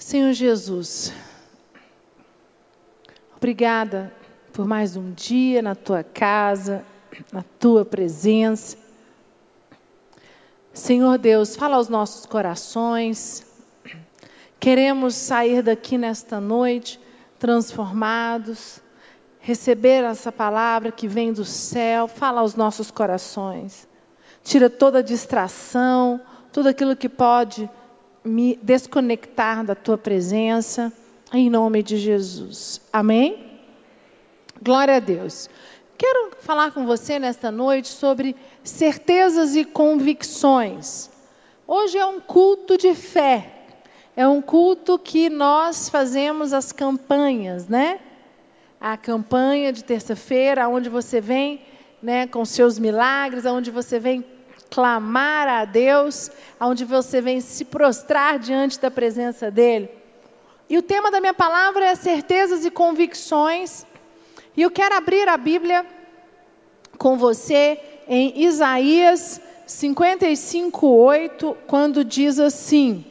Senhor Jesus, obrigada por mais um dia na tua casa, na tua presença. Senhor Deus, fala aos nossos corações. Queremos sair daqui nesta noite transformados, receber essa palavra que vem do céu, fala aos nossos corações. Tira toda distração, tudo aquilo que pode me desconectar da tua presença, em nome de Jesus. Amém? Glória a Deus. Quero falar com você nesta noite sobre certezas e convicções. Hoje é um culto de fé. É um culto que nós fazemos as campanhas, né? A campanha de terça-feira, onde você vem, né, com seus milagres, onde você vem clamar a Deus, onde você vem se prostrar diante da presença dEle. E o tema da minha palavra é certezas e convicções. E eu quero abrir a Bíblia com você em Isaías 55, 8, quando diz assim: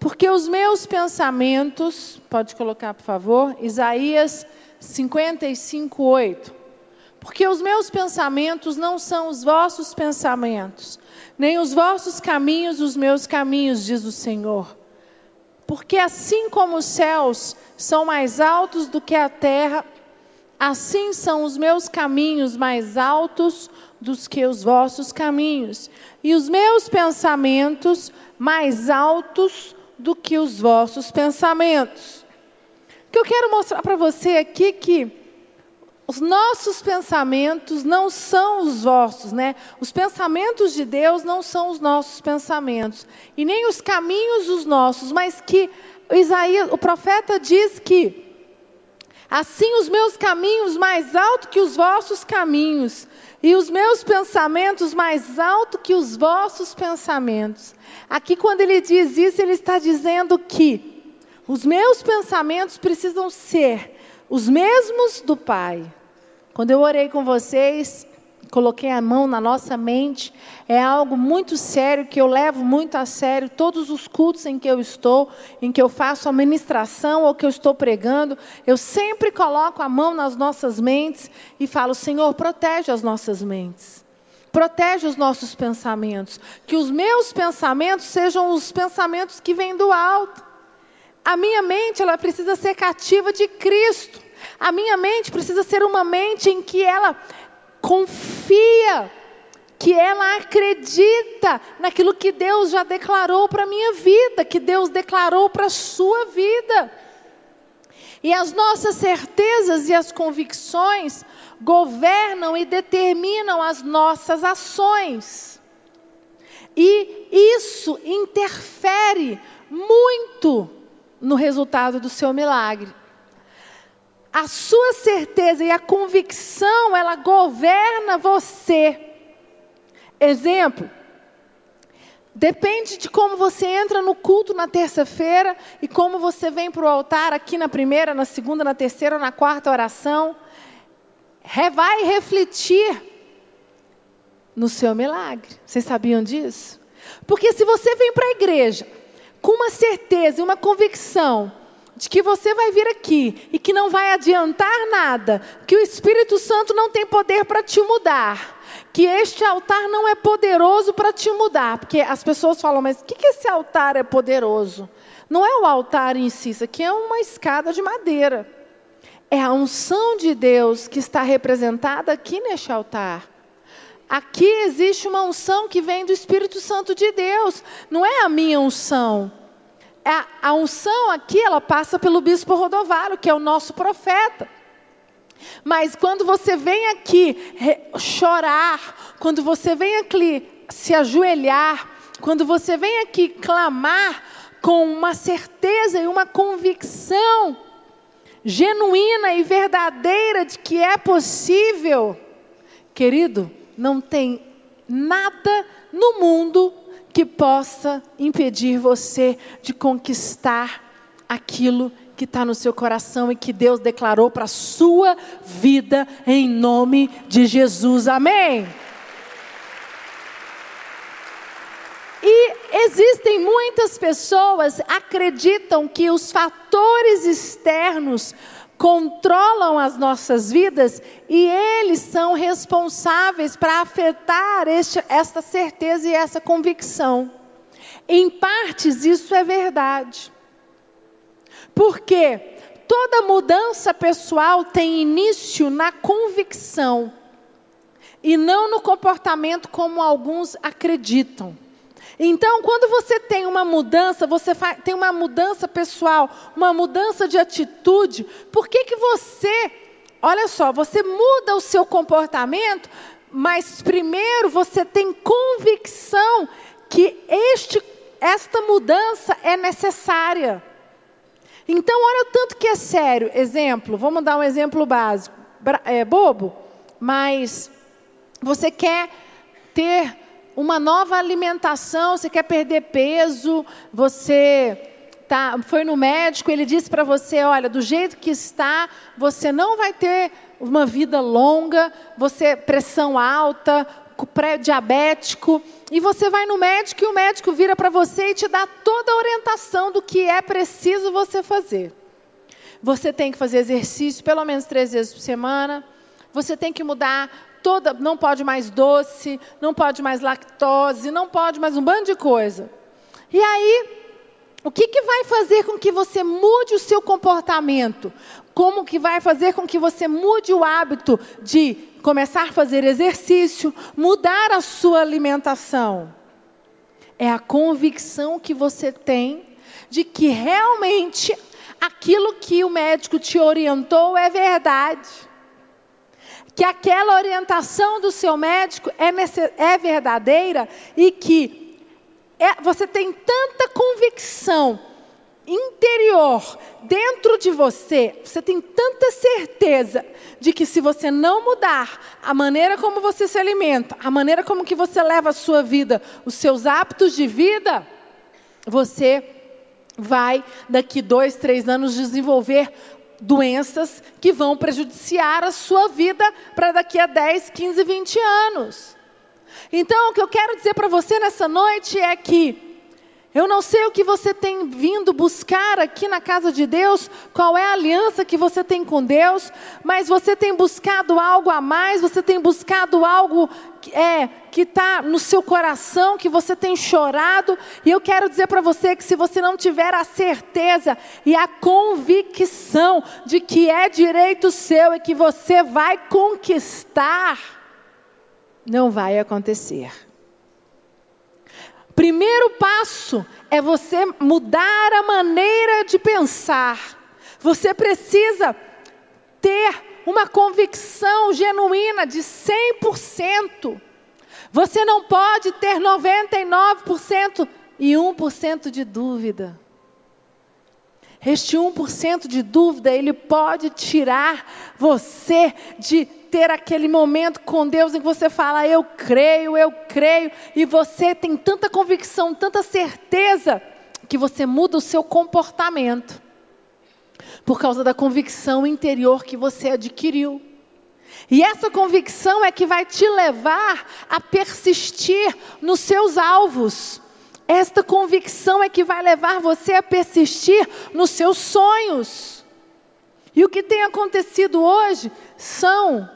Porque os meus pensamentos, pode colocar por favor, Isaías 55, 8. Porque os meus pensamentos não são os vossos pensamentos, nem os vossos caminhos os meus caminhos, diz o Senhor. Porque assim como os céus são mais altos do que a terra, assim são os meus caminhos mais altos do que os vossos caminhos, e os meus pensamentos mais altos do que os vossos pensamentos. O que eu quero mostrar para você aqui que os nossos pensamentos não são os vossos, né? Os pensamentos de Deus não são os nossos pensamentos, e nem os caminhos os nossos, mas que Isaías, o profeta diz que assim os meus caminhos mais alto que os vossos caminhos, e os meus pensamentos mais alto que os vossos pensamentos. Aqui quando ele diz isso, ele está dizendo que os meus pensamentos precisam ser os mesmos do Pai. Quando eu orei com vocês, coloquei a mão na nossa mente, é algo muito sério que eu levo muito a sério. Todos os cultos em que eu estou, em que eu faço a ministração ou que eu estou pregando, eu sempre coloco a mão nas nossas mentes e falo: Senhor, protege as nossas mentes. Protege os nossos pensamentos. Que os meus pensamentos sejam os pensamentos que vêm do alto. A minha mente, ela precisa ser cativa de Cristo. A minha mente precisa ser uma mente em que ela confia, que ela acredita naquilo que Deus já declarou para a minha vida, que Deus declarou para a sua vida. E as nossas certezas e as convicções governam e determinam as nossas ações. E isso interfere muito no resultado do seu milagre a sua certeza e a convicção, ela governa você. Exemplo, depende de como você entra no culto na terça-feira e como você vem para o altar aqui na primeira, na segunda, na terceira na quarta oração. Vai refletir no seu milagre. Vocês sabiam disso? Porque se você vem para a igreja com uma certeza e uma convicção de que você vai vir aqui e que não vai adiantar nada, que o Espírito Santo não tem poder para te mudar, que este altar não é poderoso para te mudar, porque as pessoas falam, mas o que, que esse altar é poderoso? Não é o altar em si, isso aqui é uma escada de madeira. É a unção de Deus que está representada aqui neste altar. Aqui existe uma unção que vem do Espírito Santo de Deus, não é a minha unção a, a unção aqui, ela passa pelo bispo Rodovário, que é o nosso profeta. Mas quando você vem aqui chorar, quando você vem aqui se ajoelhar, quando você vem aqui clamar com uma certeza e uma convicção genuína e verdadeira de que é possível, querido, não tem nada no mundo que possa impedir você de conquistar aquilo que está no seu coração e que Deus declarou para a sua vida, em nome de Jesus. Amém. E existem muitas pessoas que acreditam que os fatores externos controlam as nossas vidas e eles são responsáveis para afetar este, esta certeza e essa convicção. Em partes, isso é verdade. Porque toda mudança pessoal tem início na convicção e não no comportamento como alguns acreditam. Então, quando você tem uma mudança, você tem uma mudança pessoal, uma mudança de atitude, por que, que você, olha só, você muda o seu comportamento, mas primeiro você tem convicção que este, esta mudança é necessária. Então, olha o tanto que é sério. Exemplo, vamos dar um exemplo básico, é bobo, mas você quer ter uma nova alimentação, você quer perder peso, você tá, foi no médico, ele disse para você, olha, do jeito que está, você não vai ter uma vida longa, você pressão alta, pré-diabético, e você vai no médico e o médico vira para você e te dá toda a orientação do que é preciso você fazer. Você tem que fazer exercício pelo menos três vezes por semana, você tem que mudar toda, não pode mais doce, não pode mais lactose, não pode mais um bando de coisa. E aí, o que, que vai fazer com que você mude o seu comportamento? Como que vai fazer com que você mude o hábito de começar a fazer exercício, mudar a sua alimentação? É a convicção que você tem de que realmente aquilo que o médico te orientou é verdade que aquela orientação do seu médico é, é verdadeira e que é, você tem tanta convicção interior dentro de você, você tem tanta certeza de que se você não mudar a maneira como você se alimenta, a maneira como que você leva a sua vida, os seus hábitos de vida, você vai daqui dois, três anos desenvolver doenças que vão prejudiciar a sua vida para daqui a 10, 15, 20 anos. Então, o que eu quero dizer para você nessa noite é que eu não sei o que você tem vindo buscar aqui na casa de Deus, qual é a aliança que você tem com Deus, mas você tem buscado algo a mais, você tem buscado algo que é, está no seu coração, que você tem chorado, e eu quero dizer para você que se você não tiver a certeza e a convicção de que é direito seu e que você vai conquistar, não vai acontecer. Primeiro passo é você mudar a maneira de pensar. Você precisa ter uma convicção genuína de 100%. Você não pode ter 99% e 1% de dúvida. Este 1% de dúvida, ele pode tirar você de ter aquele momento com Deus em que você fala, eu creio, eu creio, e você tem tanta convicção, tanta certeza, que você muda o seu comportamento, por causa da convicção interior que você adquiriu. E essa convicção é que vai te levar a persistir nos seus alvos. Esta convicção é que vai levar você a persistir nos seus sonhos. E o que tem acontecido hoje são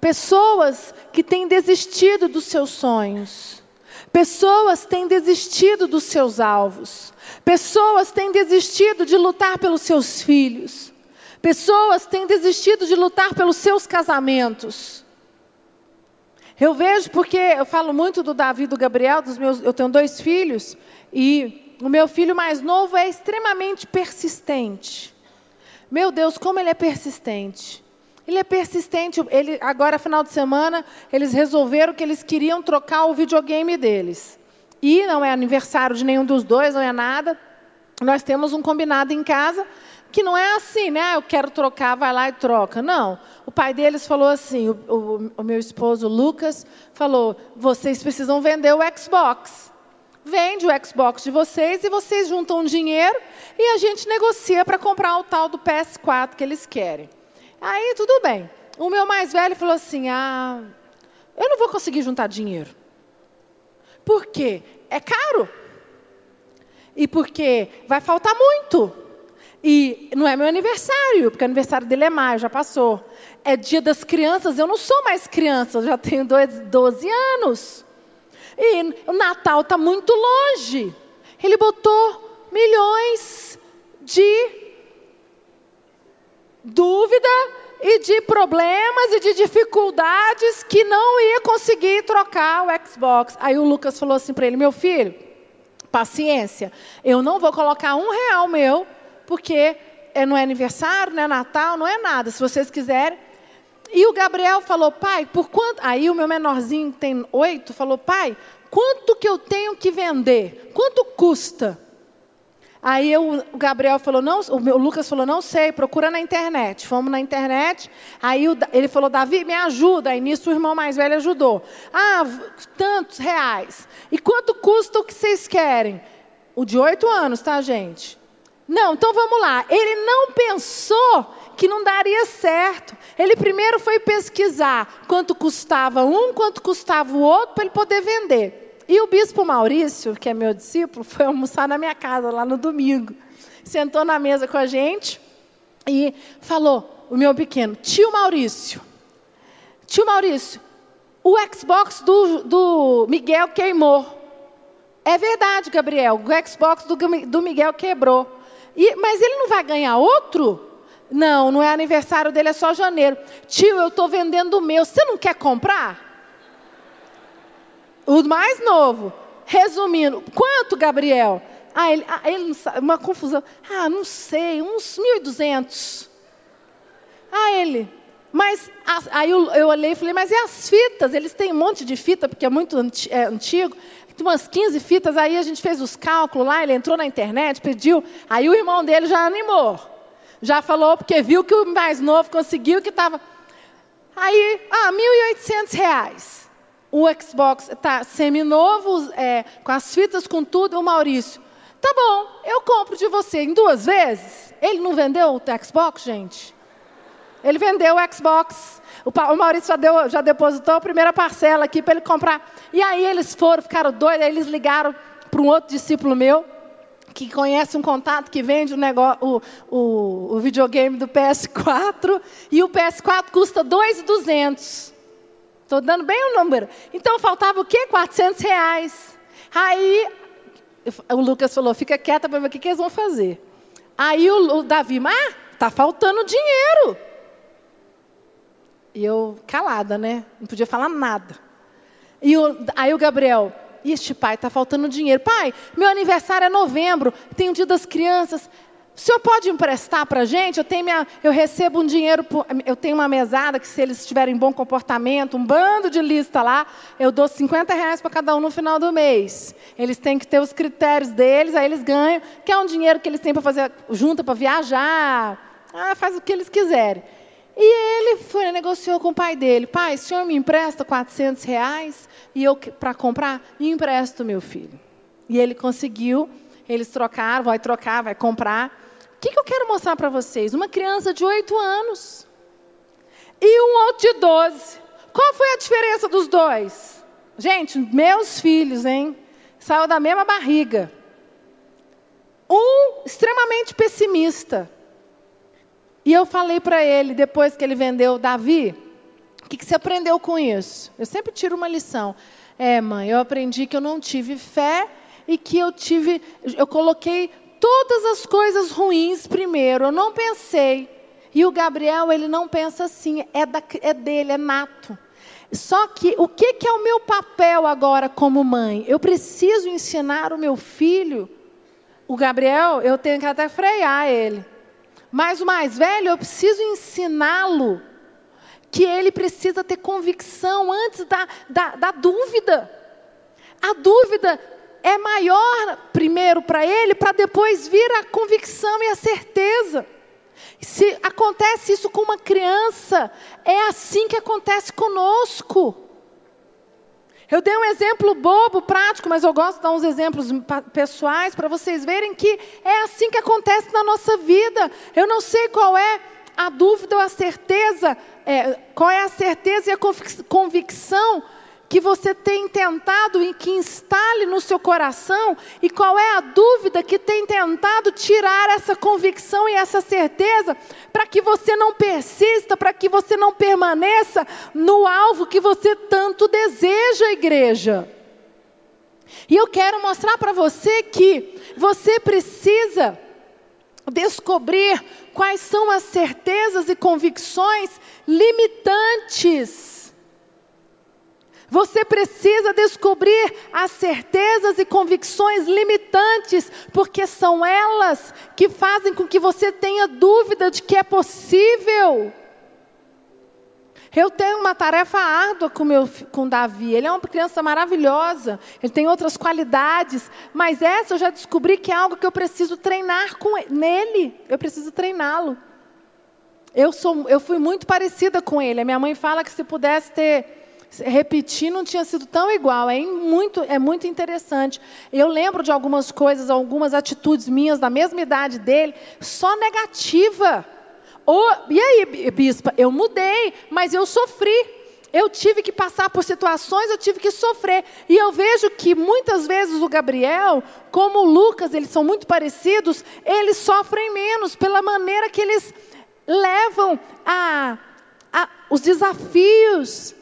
Pessoas que têm desistido dos seus sonhos. Pessoas têm desistido dos seus alvos. Pessoas têm desistido de lutar pelos seus filhos. Pessoas têm desistido de lutar pelos seus casamentos. Eu vejo porque eu falo muito do Davi e do Gabriel, dos meus, eu tenho dois filhos, e o meu filho mais novo é extremamente persistente. Meu Deus, como ele é persistente. Ele é persistente. Ele, agora, final de semana, eles resolveram que eles queriam trocar o videogame deles. E não é aniversário de nenhum dos dois, não é nada. Nós temos um combinado em casa que não é assim, né? Eu quero trocar, vai lá e troca. Não. O pai deles falou assim: o, o, o meu esposo Lucas falou: vocês precisam vender o Xbox. Vende o Xbox de vocês e vocês juntam dinheiro e a gente negocia para comprar o tal do PS4 que eles querem. Aí tudo bem. O meu mais velho falou assim: ah, eu não vou conseguir juntar dinheiro. Por quê? É caro. E porque vai faltar muito. E não é meu aniversário, porque o aniversário dele é maio, já passou. É dia das crianças, eu não sou mais criança, eu já tenho 12 anos. E o Natal está muito longe. Ele botou milhões de dúvida e de problemas e de dificuldades que não ia conseguir trocar o Xbox. Aí o Lucas falou assim para ele: Meu filho, paciência, eu não vou colocar um real meu, porque não é aniversário, não é Natal, não é nada. Se vocês quiserem. E o Gabriel falou: Pai, por quanto. Aí o meu menorzinho tem oito, falou: Pai, quanto que eu tenho que vender? Quanto custa? Aí eu, o Gabriel falou, não, o Lucas falou, não sei, procura na internet. Fomos na internet, aí o, ele falou, Davi, me ajuda. Aí nisso o irmão mais velho ajudou. Ah, tantos reais. E quanto custa o que vocês querem? O de oito anos, tá, gente? Não, então vamos lá. Ele não pensou que não daria certo. Ele primeiro foi pesquisar quanto custava um, quanto custava o outro, para ele poder vender. E o bispo Maurício, que é meu discípulo, foi almoçar na minha casa lá no domingo. Sentou na mesa com a gente e falou: o meu pequeno, tio Maurício, tio Maurício, o Xbox do, do Miguel queimou. É verdade, Gabriel, o Xbox do, do Miguel quebrou. E, mas ele não vai ganhar outro? Não, não é aniversário dele, é só janeiro. Tio, eu estou vendendo o meu, você não quer comprar? O mais novo. Resumindo, quanto, Gabriel? Ah, ele, ah, ele uma confusão. Ah, não sei, uns 1.200. Ah, ele. Mas aí eu, olhei e falei, mas e as fitas? Eles têm um monte de fita, porque é muito é, antigo. Tem umas 15 fitas, aí a gente fez os cálculos lá, ele entrou na internet, pediu. Aí o irmão dele já animou. Já falou, porque viu que o mais novo conseguiu, que estava. Aí, ah, 1.800 reais o Xbox está semi-novo, é, com as fitas, com tudo, o Maurício. Tá bom, eu compro de você em duas vezes. Ele não vendeu o Xbox, gente? Ele vendeu o Xbox. O, Maurício já, deu, já depositou a primeira parcela aqui para ele comprar. E aí eles foram, ficaram doidos, aí eles ligaram para um outro discípulo meu, que conhece um contato que vende o, negócio, o, o, o videogame do PS4, e o PS4 custa 2,200. Estou dando bem o número. Então faltava o quê? 400 reais. Aí o Lucas falou: fica quieta para ver o que, que eles vão fazer. Aí o, o Davi, mas ah, tá faltando dinheiro. E eu calada, né? Não podia falar nada. E o, aí o Gabriel, este pai, está faltando dinheiro. Pai, meu aniversário é novembro, tem o dia das crianças. O senhor pode emprestar para a gente? Eu, tenho minha, eu recebo um dinheiro, eu tenho uma mesada que se eles tiverem bom comportamento, um bando de lista lá, eu dou 50 reais para cada um no final do mês. Eles têm que ter os critérios deles, aí eles ganham, que é um dinheiro que eles têm para fazer junta para viajar, ah, faz o que eles quiserem. E ele foi, negociou com o pai dele. Pai, o senhor me empresta 400 reais e eu para comprar? E empresto, meu filho. E ele conseguiu, eles trocaram, vai trocar, vai comprar. O que, que eu quero mostrar para vocês? Uma criança de 8 anos e um outro de 12. Qual foi a diferença dos dois? Gente, meus filhos, hein? Saiu da mesma barriga. Um extremamente pessimista. E eu falei para ele, depois que ele vendeu Davi, o que, que você aprendeu com isso? Eu sempre tiro uma lição. É, mãe, eu aprendi que eu não tive fé e que eu tive, eu coloquei todas as coisas ruins primeiro. Eu não pensei. E o Gabriel, ele não pensa assim, é, da, é dele, é nato. Só que o que, que é o meu papel agora como mãe? Eu preciso ensinar o meu filho. O Gabriel, eu tenho que até frear ele. Mas o mais velho, eu preciso ensiná-lo que ele precisa ter convicção antes da, da, da dúvida. A dúvida é maior primeiro para ele, para depois vir a convicção e a certeza. Se acontece isso com uma criança, é assim que acontece conosco. Eu dei um exemplo bobo, prático, mas eu gosto de dar uns exemplos pessoais para vocês verem que é assim que acontece na nossa vida. Eu não sei qual é a dúvida ou a certeza, é, qual é a certeza e a convicção que você tem tentado e que instale no seu coração e qual é a dúvida que tem tentado tirar essa convicção e essa certeza para que você não persista, para que você não permaneça no alvo que você tanto deseja, igreja. E eu quero mostrar para você que você precisa descobrir quais são as certezas e convicções limitantes você precisa descobrir as certezas e convicções limitantes, porque são elas que fazem com que você tenha dúvida de que é possível. Eu tenho uma tarefa árdua com, meu, com Davi. Ele é uma criança maravilhosa. Ele tem outras qualidades. Mas essa eu já descobri que é algo que eu preciso treinar com ele, nele. Eu preciso treiná-lo. Eu, sou, eu fui muito parecida com ele. A minha mãe fala que se pudesse ter repetir não tinha sido tão igual. É muito, é muito interessante. Eu lembro de algumas coisas, algumas atitudes minhas da mesma idade dele, só negativa. Oh, e aí, bispa, eu mudei, mas eu sofri. Eu tive que passar por situações, eu tive que sofrer. E eu vejo que muitas vezes o Gabriel, como o Lucas, eles são muito parecidos, eles sofrem menos pela maneira que eles levam a, a os desafios.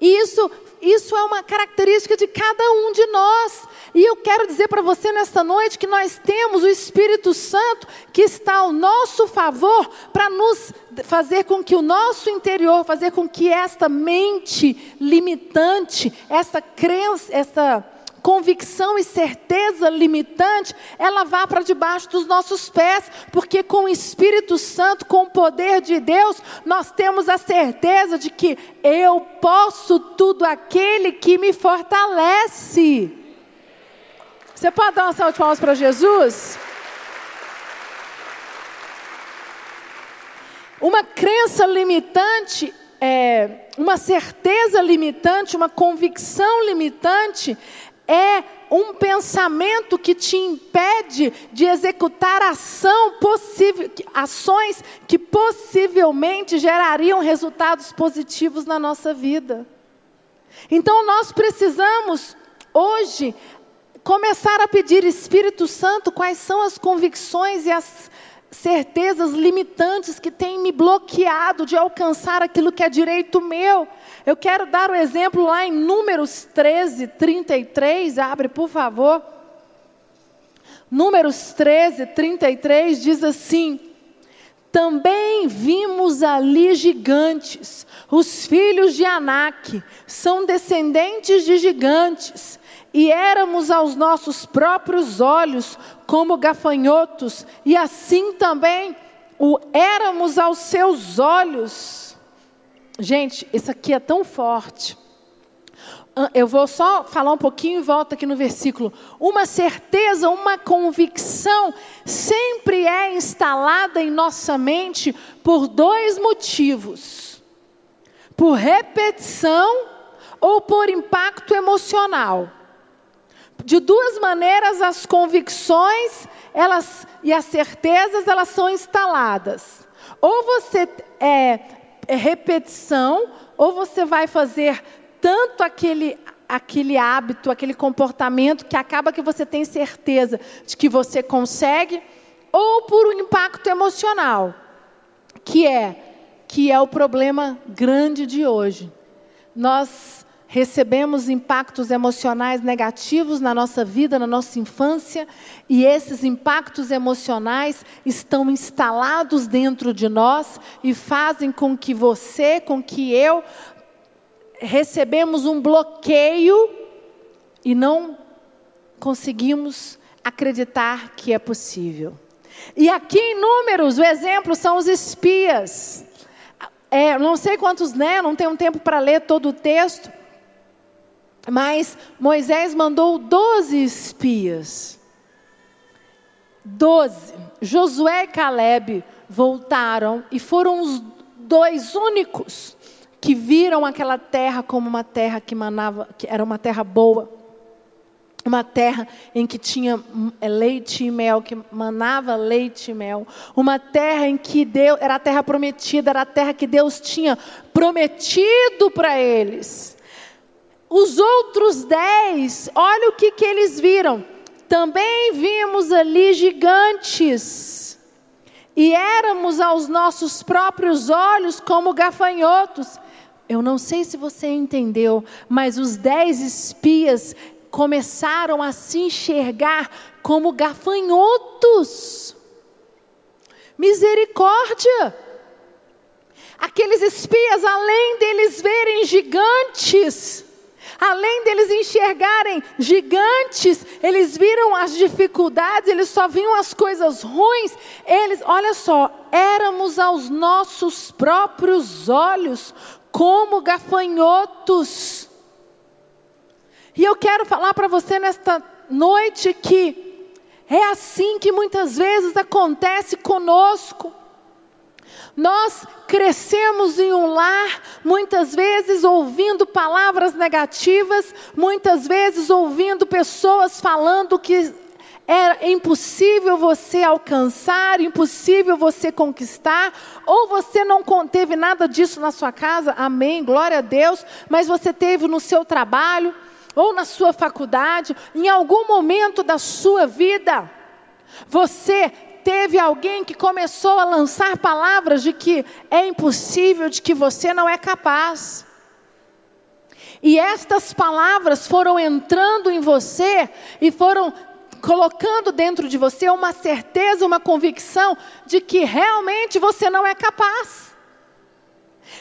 E isso, isso é uma característica de cada um de nós. E eu quero dizer para você nesta noite que nós temos o Espírito Santo que está ao nosso favor para nos fazer com que o nosso interior, fazer com que esta mente limitante, esta crença, esta convicção e certeza limitante, ela vá para debaixo dos nossos pés, porque com o Espírito Santo, com o poder de Deus, nós temos a certeza de que eu posso tudo aquele que me fortalece. Você pode dar uma salva de palmas para Jesus? Uma crença limitante é, uma certeza limitante, uma convicção limitante, é um pensamento que te impede de executar ação ações que possivelmente gerariam resultados positivos na nossa vida. Então nós precisamos hoje começar a pedir Espírito Santo quais são as convicções e as certezas limitantes que têm me bloqueado de alcançar aquilo que é direito meu. Eu quero dar o um exemplo lá em Números 13, 33, abre por favor. Números 13, 33 diz assim: Também vimos ali gigantes, os filhos de Anak, são descendentes de gigantes e éramos aos nossos próprios olhos como gafanhotos, e assim também o éramos aos seus olhos. Gente, isso aqui é tão forte. Eu vou só falar um pouquinho e volto aqui no versículo. Uma certeza, uma convicção sempre é instalada em nossa mente por dois motivos: por repetição ou por impacto emocional. De duas maneiras as convicções elas, e as certezas elas são instaladas. Ou você é, é repetição, ou você vai fazer tanto aquele aquele hábito, aquele comportamento que acaba que você tem certeza de que você consegue, ou por um impacto emocional, que é que é o problema grande de hoje. Nós recebemos impactos emocionais negativos na nossa vida, na nossa infância, e esses impactos emocionais estão instalados dentro de nós e fazem com que você, com que eu, recebemos um bloqueio e não conseguimos acreditar que é possível. E aqui em números, o exemplo são os espias. É, não sei quantos, né? Não tenho tempo para ler todo o texto, mas Moisés mandou doze espias. Doze. Josué e Caleb voltaram e foram os dois únicos que viram aquela terra como uma terra que manava, que era uma terra boa, uma terra em que tinha é, leite e mel, que manava leite e mel, uma terra em que Deus era a terra prometida, era a terra que Deus tinha prometido para eles. Os outros dez, olha o que, que eles viram. Também vimos ali gigantes, e éramos aos nossos próprios olhos como gafanhotos. Eu não sei se você entendeu, mas os dez espias começaram a se enxergar como gafanhotos. Misericórdia! Aqueles espias, além deles verem gigantes, além deles enxergarem gigantes, eles viram as dificuldades, eles só viam as coisas ruins. Eles, olha só, éramos aos nossos próprios olhos como gafanhotos. E eu quero falar para você nesta noite que é assim que muitas vezes acontece conosco. Nós crescemos em um lar, muitas vezes ouvindo palavras negativas, muitas vezes ouvindo pessoas falando que é impossível você alcançar, impossível você conquistar, ou você não teve nada disso na sua casa, amém, glória a Deus, mas você teve no seu trabalho, ou na sua faculdade, em algum momento da sua vida, você teve alguém que começou a lançar palavras de que é impossível, de que você não é capaz. E estas palavras foram entrando em você e foram colocando dentro de você uma certeza, uma convicção de que realmente você não é capaz.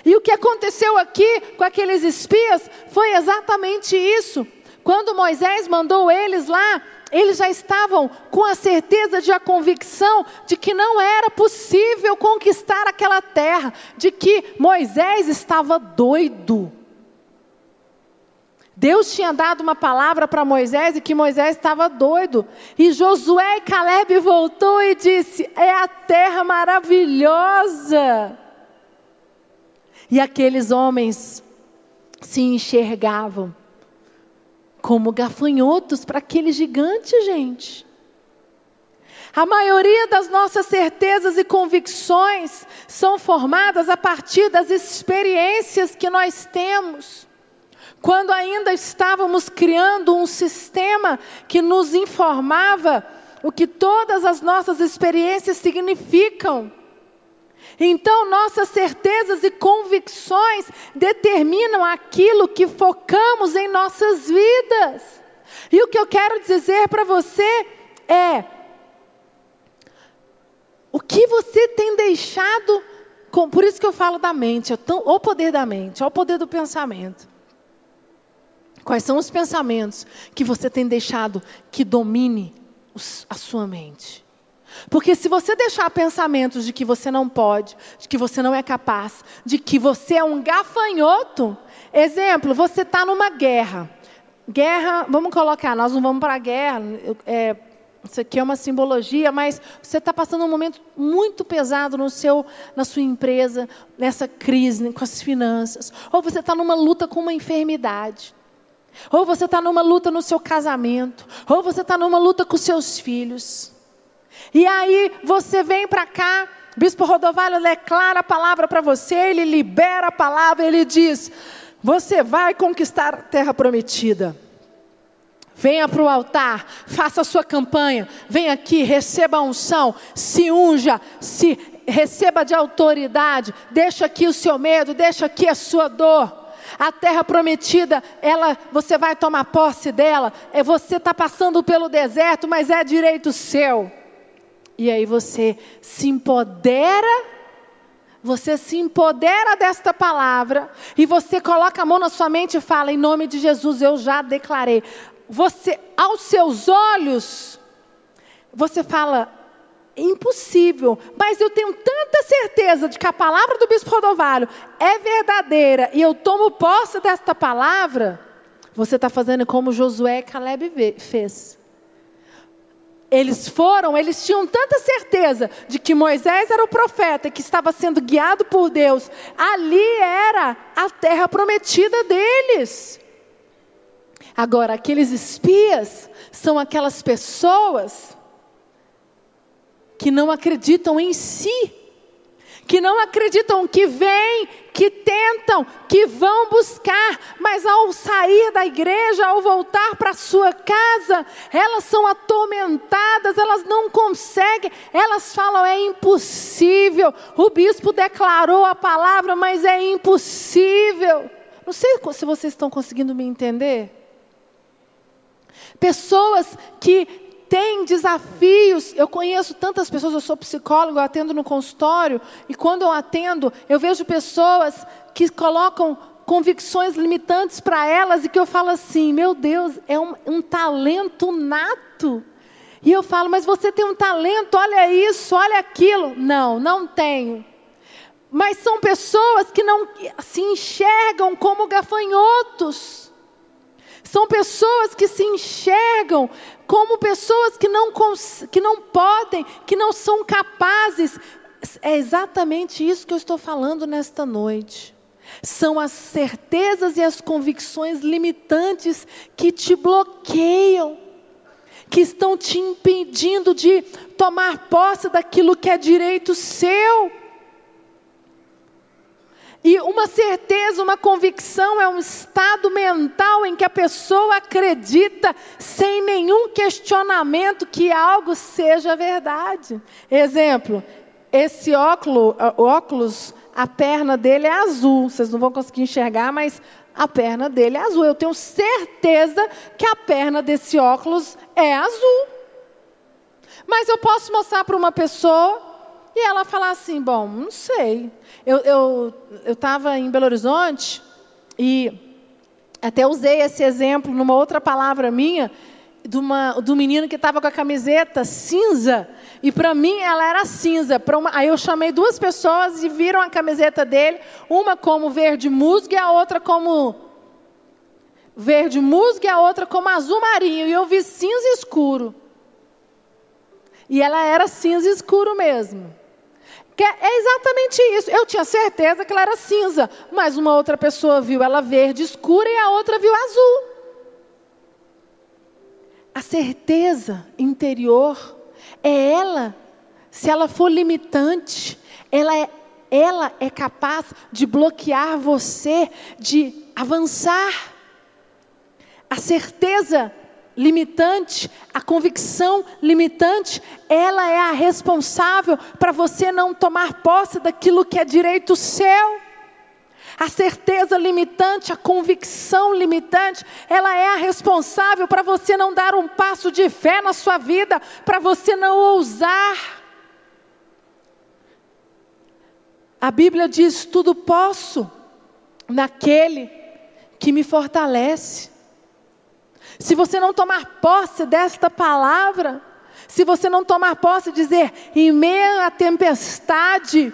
E o que aconteceu aqui com aqueles espias foi exatamente isso. Quando Moisés mandou eles lá eles já estavam com a certeza de a convicção de que não era possível conquistar aquela terra, de que Moisés estava doido. Deus tinha dado uma palavra para Moisés e que Moisés estava doido. E Josué e Caleb voltou e disse: "É a terra maravilhosa". E aqueles homens se enxergavam como gafanhotos para aquele gigante, gente. A maioria das nossas certezas e convicções são formadas a partir das experiências que nós temos. Quando ainda estávamos criando um sistema que nos informava o que todas as nossas experiências significam. Então, nossas certezas e convicções determinam aquilo que focamos em nossas vidas. E o que eu quero dizer para você é: o que você tem deixado, com, por isso que eu falo da mente, o poder da mente, o poder do pensamento. Quais são os pensamentos que você tem deixado que domine a sua mente? Porque se você deixar pensamentos de que você não pode, de que você não é capaz, de que você é um gafanhoto, exemplo, você está numa guerra. Guerra, vamos colocar, nós não vamos para a guerra, é, isso aqui é uma simbologia, mas você está passando um momento muito pesado no seu, na sua empresa, nessa crise com as finanças. Ou você está numa luta com uma enfermidade. Ou você está numa luta no seu casamento. Ou você está numa luta com seus filhos. E aí você vem para cá, Bispo Rodovalho declara a palavra para você, ele libera a palavra, ele diz: Você vai conquistar a terra prometida. Venha para o altar, faça a sua campanha, venha aqui, receba a unção, se unja, se receba de autoridade, deixa aqui o seu medo, deixa aqui a sua dor. A terra prometida, ela, você vai tomar posse dela. É você está passando pelo deserto, mas é direito seu. E aí você se empodera, você se empodera desta palavra e você coloca a mão na sua mente e fala: em nome de Jesus, eu já declarei. Você, aos seus olhos, você fala: impossível, mas eu tenho tanta certeza de que a palavra do bispo Rodovalho é verdadeira e eu tomo posse desta palavra. Você está fazendo como Josué e Caleb fez. Eles foram, eles tinham tanta certeza de que Moisés era o profeta que estava sendo guiado por Deus. Ali era a terra prometida deles. Agora, aqueles espias são aquelas pessoas que não acreditam em si, que não acreditam que vem, que tentam, que vão buscar, mas ao sair da igreja, ao voltar para sua casa, elas são atormentadas, elas não conseguem, elas falam: é impossível. O bispo declarou a palavra, mas é impossível. Não sei se vocês estão conseguindo me entender. Pessoas que têm desafios. Eu conheço tantas pessoas, eu sou psicólogo, eu atendo no consultório, e quando eu atendo, eu vejo pessoas que colocam convicções limitantes para elas e que eu falo assim: meu Deus, é um, um talento nato. E eu falo, mas você tem um talento, olha isso, olha aquilo. Não, não tenho. Mas são pessoas que não se enxergam como gafanhotos. São pessoas que se enxergam como pessoas que não, que não podem, que não são capazes. É exatamente isso que eu estou falando nesta noite. São as certezas e as convicções limitantes que te bloqueiam, que estão te impedindo de tomar posse daquilo que é direito seu. E uma certeza, uma convicção é um estado mental em que a pessoa acredita sem nenhum questionamento que algo seja verdade. Exemplo, esse óculos, óculos, a perna dele é azul. Vocês não vão conseguir enxergar, mas a perna dele é azul. Eu tenho certeza que a perna desse óculos é azul. Mas eu posso mostrar para uma pessoa e ela falar assim: bom, não sei. Eu estava eu, eu em Belo Horizonte e até usei esse exemplo numa outra palavra minha, de uma, do menino que estava com a camiseta cinza, e para mim ela era cinza. Uma, aí eu chamei duas pessoas e viram a camiseta dele, uma como verde musgo e a outra como verde musgo e a outra como azul marinho. E eu vi cinza escuro. E ela era cinza escuro mesmo. Que é exatamente isso. Eu tinha certeza que ela era cinza, mas uma outra pessoa viu ela verde escura e a outra viu azul. A certeza interior é ela, se ela for limitante, ela é, ela é capaz de bloquear você de avançar. A certeza limitante, a convicção limitante, ela é a responsável para você não tomar posse daquilo que é direito seu. A certeza limitante, a convicção limitante, ela é a responsável para você não dar um passo de fé na sua vida, para você não ousar. A Bíblia diz: tudo posso naquele que me fortalece. Se você não tomar posse desta palavra, se você não tomar posse dizer, em meio à tempestade,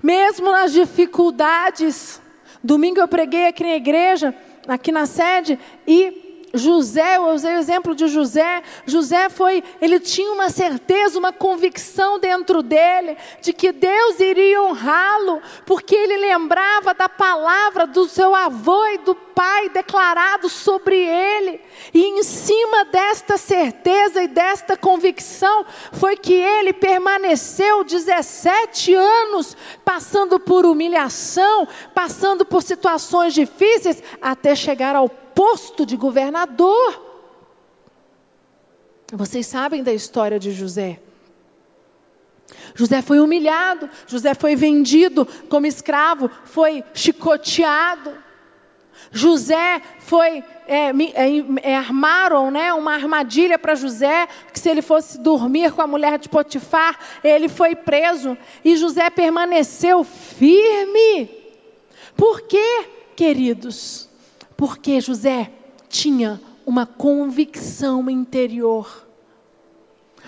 mesmo nas dificuldades, domingo eu preguei aqui na igreja, aqui na sede, e José, eu usei o exemplo de José. José foi, ele tinha uma certeza, uma convicção dentro dele de que Deus iria honrá-lo, porque ele lembrava da palavra do seu avô e do pai declarado sobre ele. E em cima desta certeza e desta convicção foi que ele permaneceu 17 anos passando por humilhação, passando por situações difíceis até chegar ao posto de governador. Vocês sabem da história de José. José foi humilhado, José foi vendido como escravo, foi chicoteado. José foi é, é, é, armaram né, uma armadilha para José, que se ele fosse dormir com a mulher de Potifar, ele foi preso. E José permaneceu firme. Por quê, queridos? Porque José tinha uma convicção interior.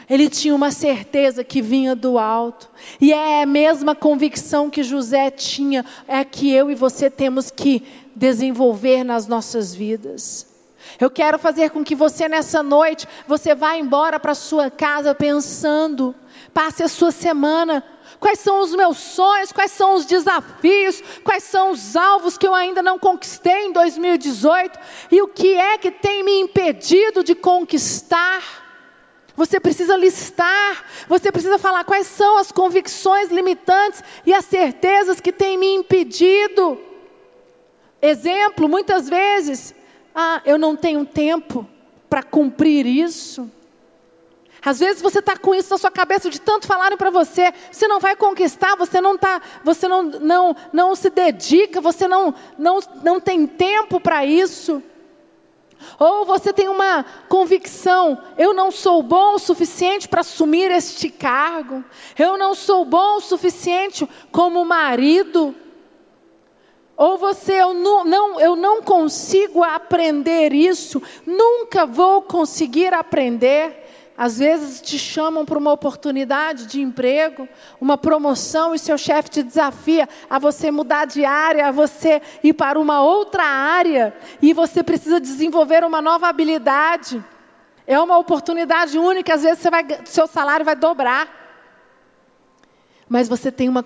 Ele tinha uma certeza que vinha do alto. E é a mesma convicção que José tinha, é que eu e você temos que desenvolver nas nossas vidas. Eu quero fazer com que você nessa noite, você vá embora para sua casa pensando, passe a sua semana Quais são os meus sonhos? Quais são os desafios? Quais são os alvos que eu ainda não conquistei em 2018? E o que é que tem me impedido de conquistar? Você precisa listar, você precisa falar quais são as convicções limitantes e as certezas que têm me impedido. Exemplo, muitas vezes, ah, eu não tenho tempo para cumprir isso. Às vezes você está com isso na sua cabeça de tanto falarem para você, você não vai conquistar, você não tá, você não, não, não se dedica, você não, não, não tem tempo para isso. Ou você tem uma convicção: eu não sou bom o suficiente para assumir este cargo, eu não sou bom o suficiente como marido. Ou você, eu não, não, eu não consigo aprender isso, nunca vou conseguir aprender. Às vezes te chamam para uma oportunidade de emprego, uma promoção, e seu chefe te desafia a você mudar de área, a você ir para uma outra área, e você precisa desenvolver uma nova habilidade. É uma oportunidade única, às vezes vai, seu salário vai dobrar. Mas você tem uma,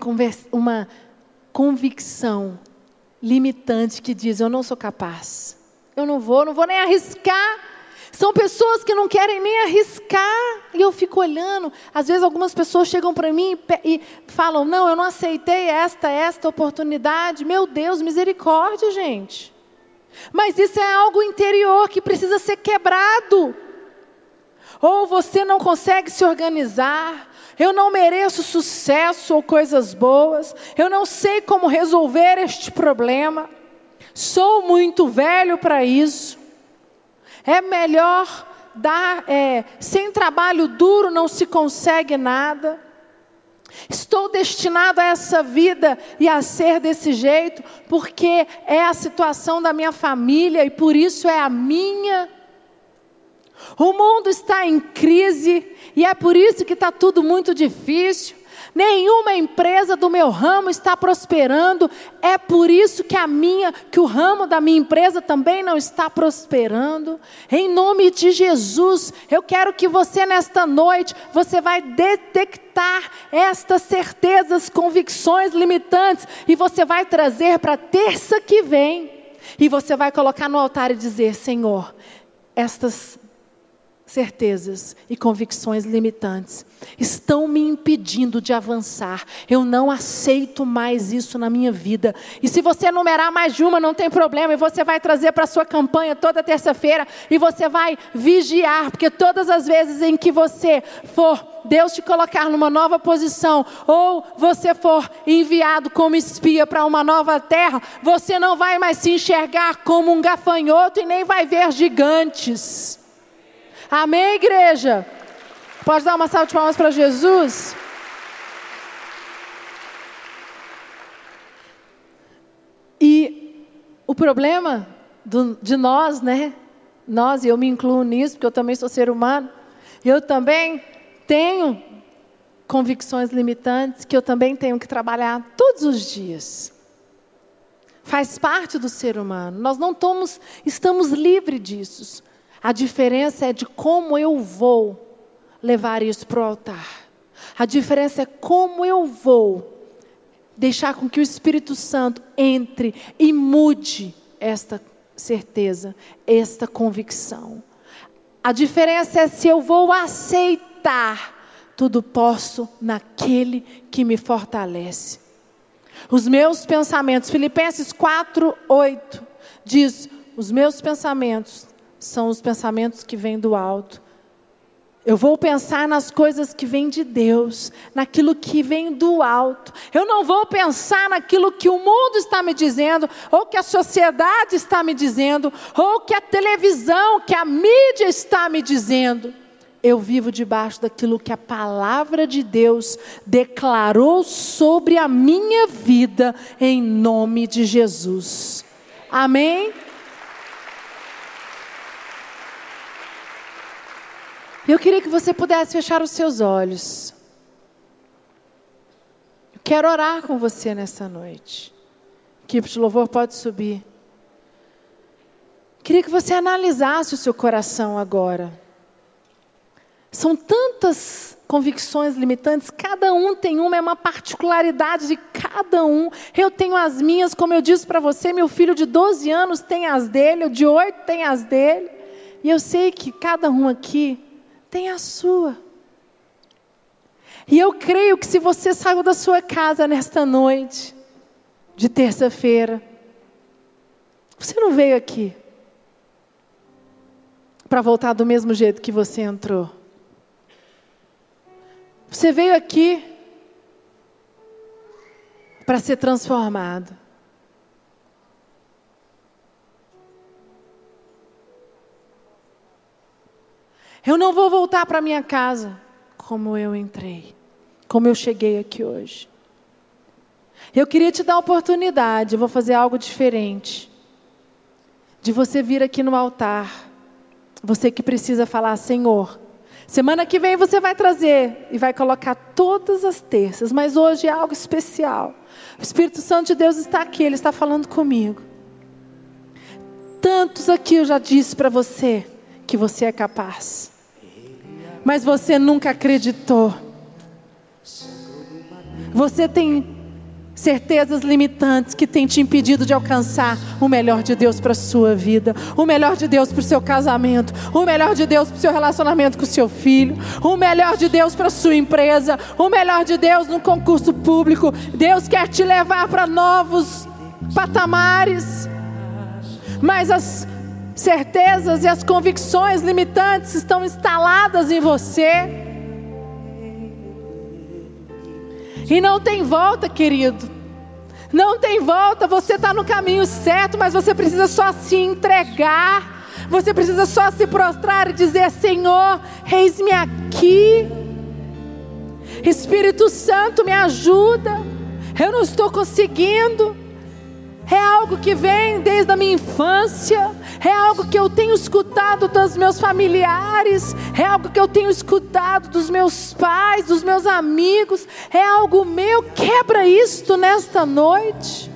uma convicção limitante que diz: Eu não sou capaz, eu não vou, não vou nem arriscar. São pessoas que não querem nem arriscar. E eu fico olhando. Às vezes algumas pessoas chegam para mim e falam: Não, eu não aceitei esta, esta oportunidade. Meu Deus, misericórdia, gente. Mas isso é algo interior que precisa ser quebrado. Ou você não consegue se organizar. Eu não mereço sucesso ou coisas boas. Eu não sei como resolver este problema. Sou muito velho para isso. É melhor dar, é, sem trabalho duro não se consegue nada. Estou destinado a essa vida e a ser desse jeito, porque é a situação da minha família e por isso é a minha. O mundo está em crise e é por isso que está tudo muito difícil. Nenhuma empresa do meu ramo está prosperando. É por isso que a minha, que o ramo da minha empresa também não está prosperando. Em nome de Jesus, eu quero que você nesta noite, você vai detectar estas certezas, convicções limitantes e você vai trazer para terça que vem. E você vai colocar no altar e dizer: Senhor, estas certezas e convicções limitantes estão me impedindo de avançar. Eu não aceito mais isso na minha vida. E se você numerar mais de uma, não tem problema, e você vai trazer para a sua campanha toda terça-feira e você vai vigiar, porque todas as vezes em que você for Deus te colocar numa nova posição, ou você for enviado como espia para uma nova terra, você não vai mais se enxergar como um gafanhoto e nem vai ver gigantes. Amém, igreja? Pode dar uma salva de palmas para Jesus? E o problema do, de nós, né? Nós, e eu me incluo nisso, porque eu também sou ser humano, eu também tenho convicções limitantes que eu também tenho que trabalhar todos os dias. Faz parte do ser humano. Nós não estamos, estamos livres disso. A diferença é de como eu vou levar isso para o altar. A diferença é como eu vou deixar com que o Espírito Santo entre e mude esta certeza, esta convicção. A diferença é se eu vou aceitar tudo posso naquele que me fortalece. Os meus pensamentos, Filipenses 4, 8, diz: os meus pensamentos são os pensamentos que vêm do alto. Eu vou pensar nas coisas que vêm de Deus, naquilo que vem do alto. Eu não vou pensar naquilo que o mundo está me dizendo, ou que a sociedade está me dizendo, ou que a televisão, que a mídia está me dizendo. Eu vivo debaixo daquilo que a palavra de Deus declarou sobre a minha vida, em nome de Jesus. Amém? Eu queria que você pudesse fechar os seus olhos. Eu quero orar com você nessa noite. equipe de louvor pode subir. Queria que você analisasse o seu coração agora. São tantas convicções limitantes, cada um tem uma, é uma particularidade de cada um. Eu tenho as minhas, como eu disse para você, meu filho de 12 anos tem as dele, o de 8 tem as dele. E eu sei que cada um aqui tem a sua. E eu creio que se você saiu da sua casa nesta noite, de terça-feira, Você não veio aqui para voltar do mesmo jeito que você entrou. Você veio aqui para ser transformado. Eu não vou voltar para minha casa como eu entrei, como eu cheguei aqui hoje. Eu queria te dar a oportunidade, eu vou fazer algo diferente, de você vir aqui no altar, você que precisa falar, Senhor, semana que vem você vai trazer e vai colocar todas as terças, mas hoje é algo especial. O Espírito Santo de Deus está aqui, Ele está falando comigo. Tantos aqui eu já disse para você que você é capaz, mas você nunca acreditou. Você tem certezas limitantes que têm te impedido de alcançar o melhor de Deus para a sua vida, o melhor de Deus para o seu casamento, o melhor de Deus para o seu relacionamento com o seu filho, o melhor de Deus para a sua empresa, o melhor de Deus no concurso público. Deus quer te levar para novos patamares, mas as certezas e as convicções limitantes estão instaladas em você. E não tem volta, querido. Não tem volta, você está no caminho certo, mas você precisa só se entregar. Você precisa só se prostrar e dizer: Senhor, eis-me aqui. Espírito Santo, me ajuda. Eu não estou conseguindo é algo que vem desde a minha infância, é algo que eu tenho escutado dos meus familiares, é algo que eu tenho escutado dos meus pais, dos meus amigos, é algo meu. Quebra isto nesta noite.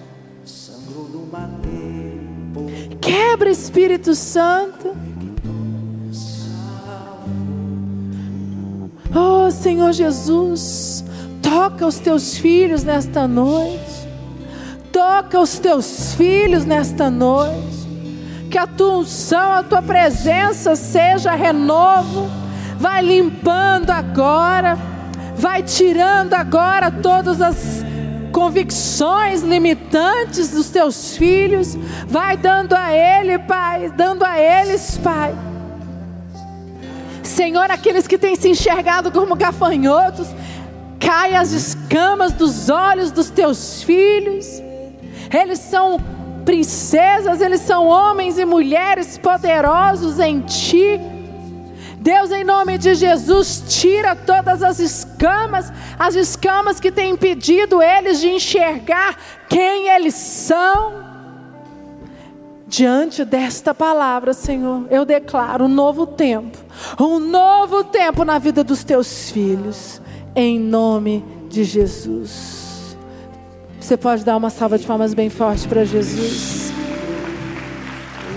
Quebra, Espírito Santo. Oh, Senhor Jesus, toca os teus filhos nesta noite. Toca os teus filhos nesta noite. Que a tua unção, a tua presença seja renovo. Vai limpando agora. Vai tirando agora todas as convicções limitantes dos teus filhos. Vai dando a ele, Pai, dando a eles, Pai. Senhor, aqueles que têm se enxergado como gafanhotos, cai as escamas dos olhos dos teus filhos eles são princesas, eles são homens e mulheres poderosos em Ti. Deus, em nome de Jesus, tira todas as escamas, as escamas que têm impedido eles de enxergar quem eles são. Diante desta palavra, Senhor, eu declaro um novo tempo, um novo tempo na vida dos teus filhos, em nome de Jesus. Você pode dar uma salva de palmas bem forte para Jesus.